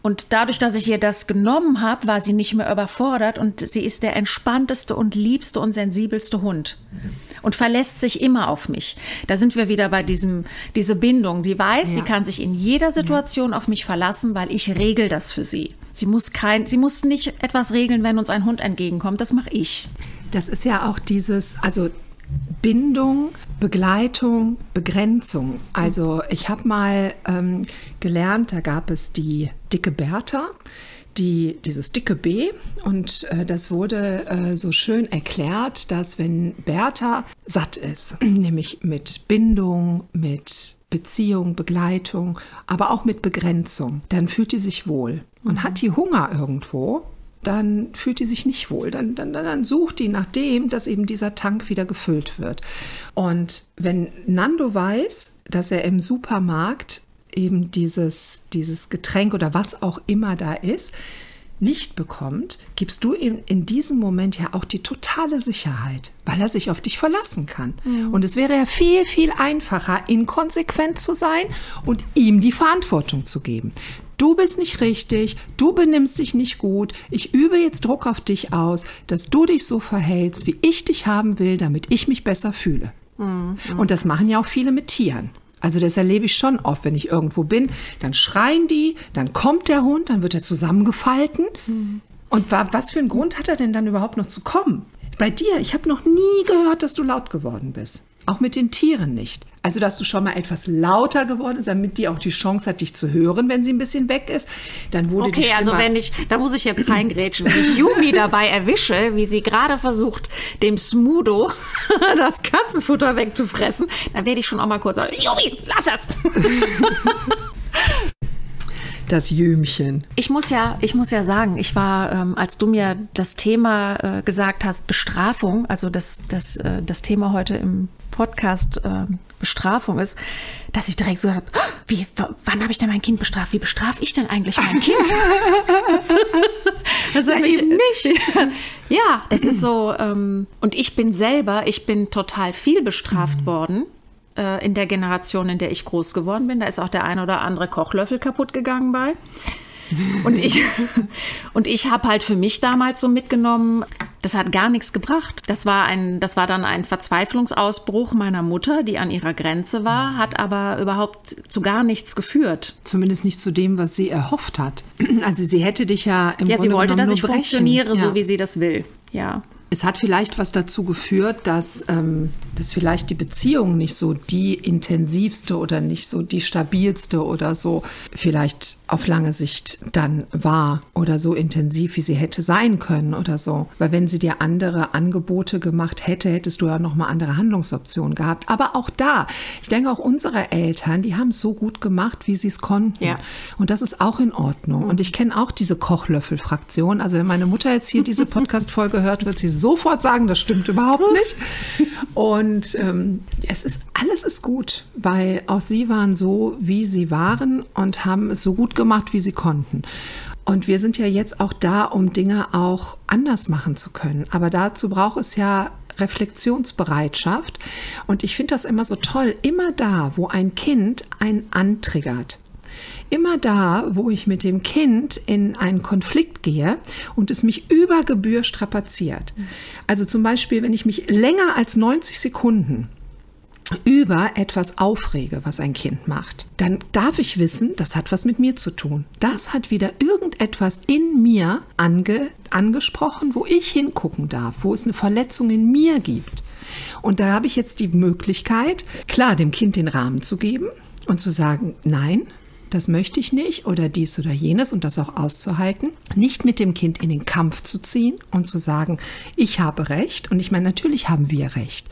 Und dadurch, dass ich ihr das genommen habe, war sie nicht mehr überfordert und sie ist der entspannteste und liebste und sensibelste Hund und verlässt sich immer auf mich. Da sind wir wieder bei diesem diese Bindung. Sie weiß, ja. die kann sich in jeder Situation ja. auf mich verlassen, weil ich regel das für sie. Sie muss kein, sie muss nicht etwas regeln, wenn uns ein Hund entgegenkommt. Das mache ich. Das ist ja auch dieses, also Bindung, Begleitung, Begrenzung. Also ich habe mal ähm, gelernt, da gab es die dicke Bertha, die, dieses dicke B und äh, das wurde äh, so schön erklärt, dass wenn Bertha satt ist, nämlich mit Bindung, mit Beziehung, Begleitung, aber auch mit Begrenzung, dann fühlt sie sich wohl. Und hat die Hunger irgendwo, dann fühlt die sich nicht wohl. Dann, dann, dann sucht die nach dem, dass eben dieser Tank wieder gefüllt wird. Und wenn Nando weiß, dass er im Supermarkt eben dieses, dieses Getränk oder was auch immer da ist, nicht bekommt, gibst du ihm in diesem Moment ja auch die totale Sicherheit, weil er sich auf dich verlassen kann. Mhm. Und es wäre ja viel, viel einfacher, inkonsequent zu sein und ihm die Verantwortung zu geben du bist nicht richtig, du benimmst dich nicht gut, ich übe jetzt Druck auf dich aus, dass du dich so verhältst, wie ich dich haben will, damit ich mich besser fühle. Mhm. Und das machen ja auch viele mit Tieren. Also das erlebe ich schon oft, wenn ich irgendwo bin, dann schreien die, dann kommt der Hund, dann wird er zusammengefalten. Mhm. Und was für einen Grund hat er denn dann überhaupt noch zu kommen? Bei dir, ich habe noch nie gehört, dass du laut geworden bist. Auch mit den Tieren nicht. Also, dass du schon mal etwas lauter geworden bist, damit die auch die Chance hat, dich zu hören, wenn sie ein bisschen weg ist. Dann wurde okay, die also wenn ich, da muss ich jetzt reingrätschen. Wenn ich Yumi dabei erwische, wie sie gerade versucht, dem Smudo das Katzenfutter wegzufressen, dann werde ich schon auch mal kurz sagen, Yumi, lass es! das Jümchen. Ich muss ja, ich muss ja sagen, ich war, ähm, als du mir das Thema äh, gesagt hast, Bestrafung, also das, das, äh, das Thema heute im Podcast äh, Bestrafung ist, dass ich direkt so habe, wie, wann habe ich denn mein Kind bestraft? Wie bestrafe ich denn eigentlich mein Kind? also ja, eben nicht. ja, es ist so, ähm, und ich bin selber, ich bin total viel bestraft mhm. worden äh, in der Generation, in der ich groß geworden bin. Da ist auch der ein oder andere Kochlöffel kaputt gegangen bei. Und ich, und ich habe halt für mich damals so mitgenommen, das hat gar nichts gebracht. Das war ein, das war dann ein Verzweiflungsausbruch meiner Mutter, die an ihrer Grenze war, hat aber überhaupt zu gar nichts geführt. Zumindest nicht zu dem, was sie erhofft hat. Also sie hätte dich ja im ja, Grunde sie wollte, dass ich brechen. funktioniere, ja. so wie sie das will. Ja. Es hat vielleicht was dazu geführt, dass, ähm, dass vielleicht die Beziehung nicht so die intensivste oder nicht so die stabilste oder so vielleicht auf lange Sicht dann war oder so intensiv, wie sie hätte sein können oder so. Weil wenn sie dir andere Angebote gemacht hätte, hättest du ja nochmal andere Handlungsoptionen gehabt. Aber auch da, ich denke auch unsere Eltern, die haben es so gut gemacht, wie sie es konnten. Ja. Und das ist auch in Ordnung. Und ich kenne auch diese Kochlöffel-Fraktion. Also wenn meine Mutter jetzt hier diese Podcast-Folge hört, wird sie sofort sagen, das stimmt überhaupt nicht. Und ähm, es ist, alles ist gut, weil auch sie waren so, wie sie waren und haben es so gut gemacht, wie sie konnten. Und wir sind ja jetzt auch da, um Dinge auch anders machen zu können. Aber dazu braucht es ja Reflexionsbereitschaft. Und ich finde das immer so toll, immer da, wo ein Kind einen antriggert. Immer da, wo ich mit dem Kind in einen Konflikt gehe und es mich über Gebühr strapaziert. Also zum Beispiel, wenn ich mich länger als 90 Sekunden über etwas aufrege, was ein Kind macht, dann darf ich wissen, das hat was mit mir zu tun. Das hat wieder irgendetwas in mir ange, angesprochen, wo ich hingucken darf, wo es eine Verletzung in mir gibt. Und da habe ich jetzt die Möglichkeit, klar, dem Kind den Rahmen zu geben und zu sagen, nein, das möchte ich nicht oder dies oder jenes und das auch auszuhalten, nicht mit dem Kind in den Kampf zu ziehen und zu sagen, ich habe Recht und ich meine, natürlich haben wir Recht.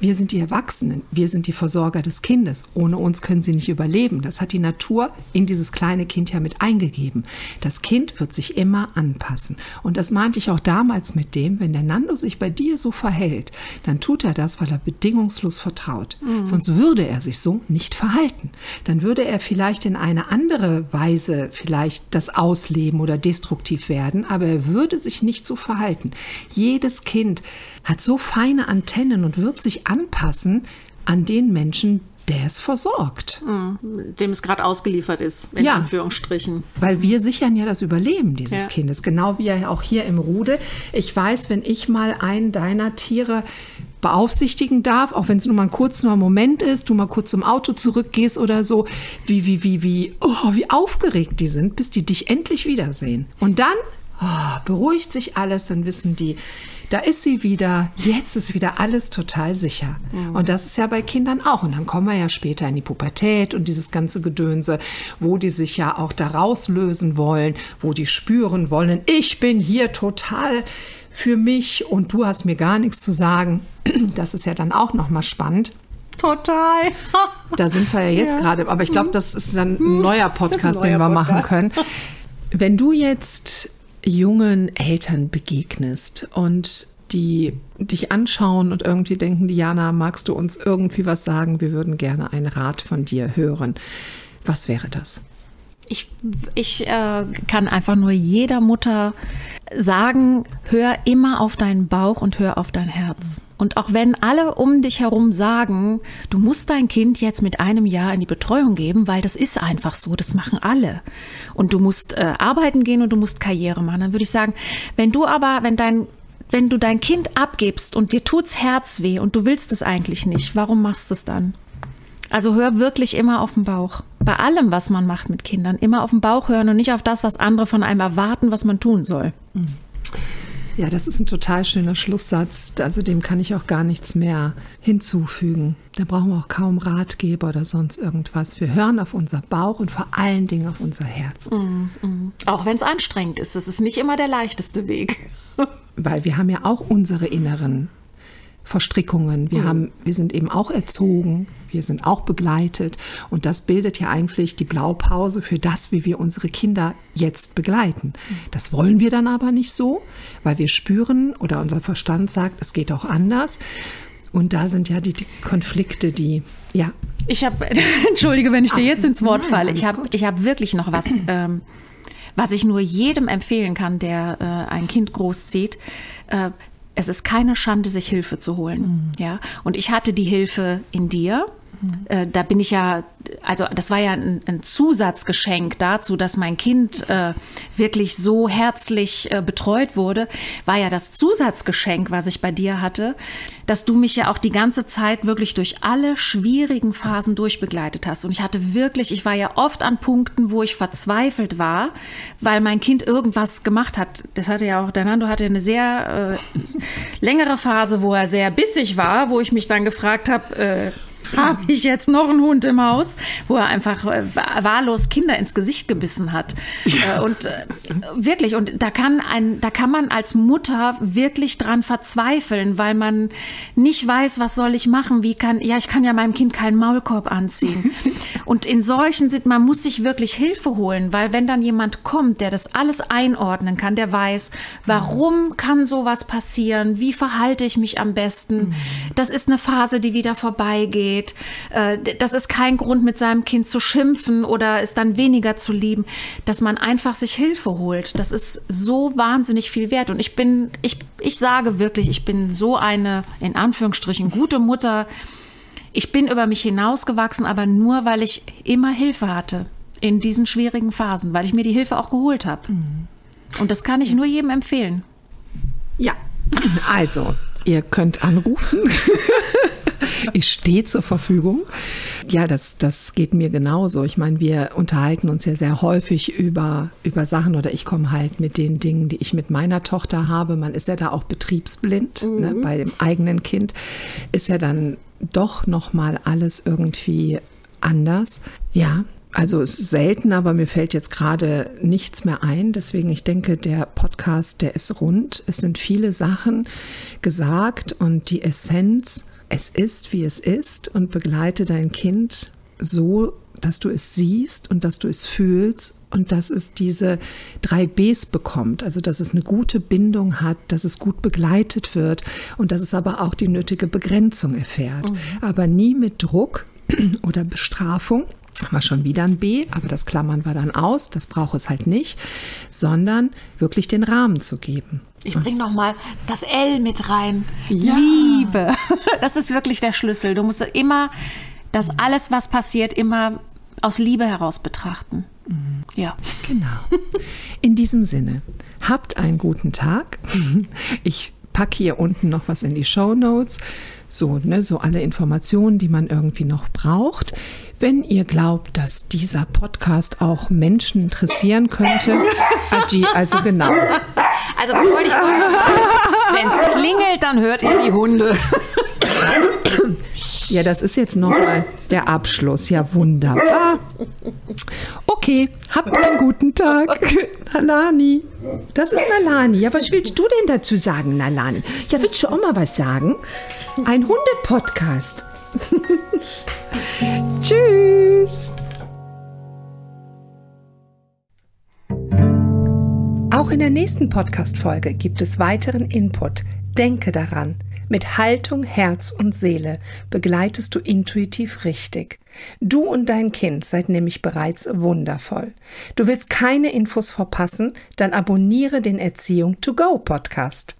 Wir sind die Erwachsenen, wir sind die Versorger des Kindes. Ohne uns können sie nicht überleben. Das hat die Natur in dieses kleine Kind ja mit eingegeben. Das Kind wird sich immer anpassen. Und das meinte ich auch damals mit dem, wenn der Nando sich bei dir so verhält, dann tut er das, weil er bedingungslos vertraut. Mhm. Sonst würde er sich so nicht verhalten. Dann würde er vielleicht in eine andere Weise vielleicht das ausleben oder destruktiv werden, aber er würde sich nicht so verhalten. Jedes Kind hat so feine Antennen und wird sich anpassen an den Menschen, der es versorgt. Mhm, dem es gerade ausgeliefert ist, in ja, Anführungsstrichen. Weil wir sichern ja das Überleben dieses ja. Kindes, genau wie ja auch hier im Rude. Ich weiß, wenn ich mal einen deiner Tiere beaufsichtigen darf, auch wenn es nur mal ein kurzer Moment ist, du mal kurz zum Auto zurückgehst oder so, wie, wie, wie, wie, oh, wie aufgeregt die sind, bis die dich endlich wiedersehen. Und dann oh, beruhigt sich alles, dann wissen die, da ist sie wieder, jetzt ist wieder alles total sicher. Mhm. Und das ist ja bei Kindern auch. Und dann kommen wir ja später in die Pubertät und dieses ganze Gedönse, wo die sich ja auch da rauslösen wollen, wo die spüren wollen, ich bin hier total für mich und du hast mir gar nichts zu sagen. Das ist ja dann auch nochmal spannend. Total. da sind wir ja jetzt ja. gerade, aber ich glaube, das ist dann ein neuer Podcast, ein neuer den wir Podcast. machen können. Wenn du jetzt jungen Eltern begegnest und die dich anschauen und irgendwie denken, Diana, magst du uns irgendwie was sagen? Wir würden gerne einen Rat von dir hören. Was wäre das? Ich, ich äh, kann einfach nur jeder Mutter sagen, hör immer auf deinen Bauch und hör auf dein Herz. Und auch wenn alle um dich herum sagen, du musst dein Kind jetzt mit einem Jahr in die Betreuung geben, weil das ist einfach so, das machen alle. Und du musst äh, arbeiten gehen und du musst Karriere machen, dann würde ich sagen, wenn du aber, wenn dein wenn du dein Kind abgibst und dir tut's Herz weh und du willst es eigentlich nicht, warum machst du es dann? Also hör wirklich immer auf den Bauch. Bei allem, was man macht mit Kindern, immer auf den Bauch hören und nicht auf das, was andere von einem erwarten, was man tun soll. Ja, das ist ein total schöner Schlusssatz. Also dem kann ich auch gar nichts mehr hinzufügen. Da brauchen wir auch kaum Ratgeber oder sonst irgendwas. Wir hören auf unser Bauch und vor allen Dingen auf unser Herz. Mm, mm. Auch wenn es anstrengend ist. Das ist nicht immer der leichteste Weg. Weil wir haben ja auch unsere inneren Verstrickungen. Wir, mhm. haben, wir sind eben auch erzogen, wir sind auch begleitet. Und das bildet ja eigentlich die Blaupause für das, wie wir unsere Kinder jetzt begleiten. Mhm. Das wollen wir dann aber nicht so, weil wir spüren oder unser Verstand sagt, es geht auch anders. Und da sind ja die, die Konflikte, die, ja. Ich habe, entschuldige, wenn ich Absolut. dir jetzt ins Wort falle, ich habe hab wirklich noch was, ähm, was ich nur jedem empfehlen kann, der äh, ein Kind großzieht. Äh, es ist keine Schande, sich Hilfe zu holen. Mhm. Ja, und ich hatte die Hilfe in dir. Mhm. da bin ich ja, also das war ja ein, ein Zusatzgeschenk dazu, dass mein Kind äh, wirklich so herzlich äh, betreut wurde, war ja das Zusatzgeschenk, was ich bei dir hatte, dass du mich ja auch die ganze Zeit wirklich durch alle schwierigen Phasen durchbegleitet hast. Und ich hatte wirklich, ich war ja oft an Punkten, wo ich verzweifelt war, weil mein Kind irgendwas gemacht hat. Das hatte ja auch, Danando hatte eine sehr äh, längere Phase, wo er sehr bissig war, wo ich mich dann gefragt habe, äh, habe ich jetzt noch einen Hund im Haus, wo er einfach äh, wahllos Kinder ins Gesicht gebissen hat. Ja. Äh, und äh, wirklich, und da kann ein, da kann man als Mutter wirklich dran verzweifeln, weil man nicht weiß, was soll ich machen, wie kann, ja, ich kann ja meinem Kind keinen Maulkorb anziehen. Und in solchen sind, man muss sich wirklich Hilfe holen, weil wenn dann jemand kommt, der das alles einordnen kann, der weiß, warum kann sowas passieren, wie verhalte ich mich am besten, das ist eine Phase, die wieder vorbeigeht, äh, das ist kein Grund, mit seinem Kind zu schimpfen oder es dann weniger zu lieben, dass man einfach sich Hilfe holt. Das ist so wahnsinnig viel wert. Und ich bin, ich, ich sage wirklich, ich bin so eine, in Anführungsstrichen, gute Mutter, ich bin über mich hinausgewachsen, aber nur, weil ich immer Hilfe hatte in diesen schwierigen Phasen, weil ich mir die Hilfe auch geholt habe. Mhm. Und das kann ich nur jedem empfehlen. Ja, also, ihr könnt anrufen. ich stehe zur Verfügung. Ja, das, das geht mir genauso. Ich meine, wir unterhalten uns ja sehr häufig über, über Sachen oder ich komme halt mit den Dingen, die ich mit meiner Tochter habe. Man ist ja da auch betriebsblind ne? mhm. ne, bei dem eigenen Kind. Ist ja dann doch nochmal alles irgendwie anders. Ja, also es ist selten, aber mir fällt jetzt gerade nichts mehr ein. Deswegen, ich denke, der Podcast, der ist rund. Es sind viele Sachen gesagt und die Essenz, es ist, wie es ist und begleite dein Kind so, dass du es siehst und dass du es fühlst und dass es diese drei Bs bekommt, also dass es eine gute Bindung hat, dass es gut begleitet wird und dass es aber auch die nötige Begrenzung erfährt. Mhm. Aber nie mit Druck oder Bestrafung. War schon wieder ein B, aber das klammern wir dann aus, das braucht es halt nicht, sondern wirklich den Rahmen zu geben. Ich bringe noch mal das L mit rein. Ja. Liebe. Das ist wirklich der Schlüssel. Du musst immer das alles, was passiert, immer aus Liebe heraus betrachten. Mhm. Ja. Genau. In diesem Sinne, habt einen guten Tag. Ich packe hier unten noch was in die Show Notes. So, ne, so alle Informationen, die man irgendwie noch braucht. Wenn ihr glaubt, dass dieser Podcast auch Menschen interessieren könnte, Agi, also genau. Also das wollte ich Wenn es klingelt, dann hört ihr die Hunde. Ja, das ist jetzt nochmal der Abschluss. Ja, wunderbar. Okay, habt einen guten Tag. Nalani. Das ist Nalani. Ja, was willst du denn dazu sagen, Nalani? Ja, willst du auch mal was sagen? Ein Hundepodcast. Tschüss. Auch in der nächsten Podcast-Folge gibt es weiteren Input. Denke daran. Mit Haltung, Herz und Seele begleitest du intuitiv richtig. Du und dein Kind seid nämlich bereits wundervoll. Du willst keine Infos verpassen? Dann abonniere den Erziehung to go Podcast.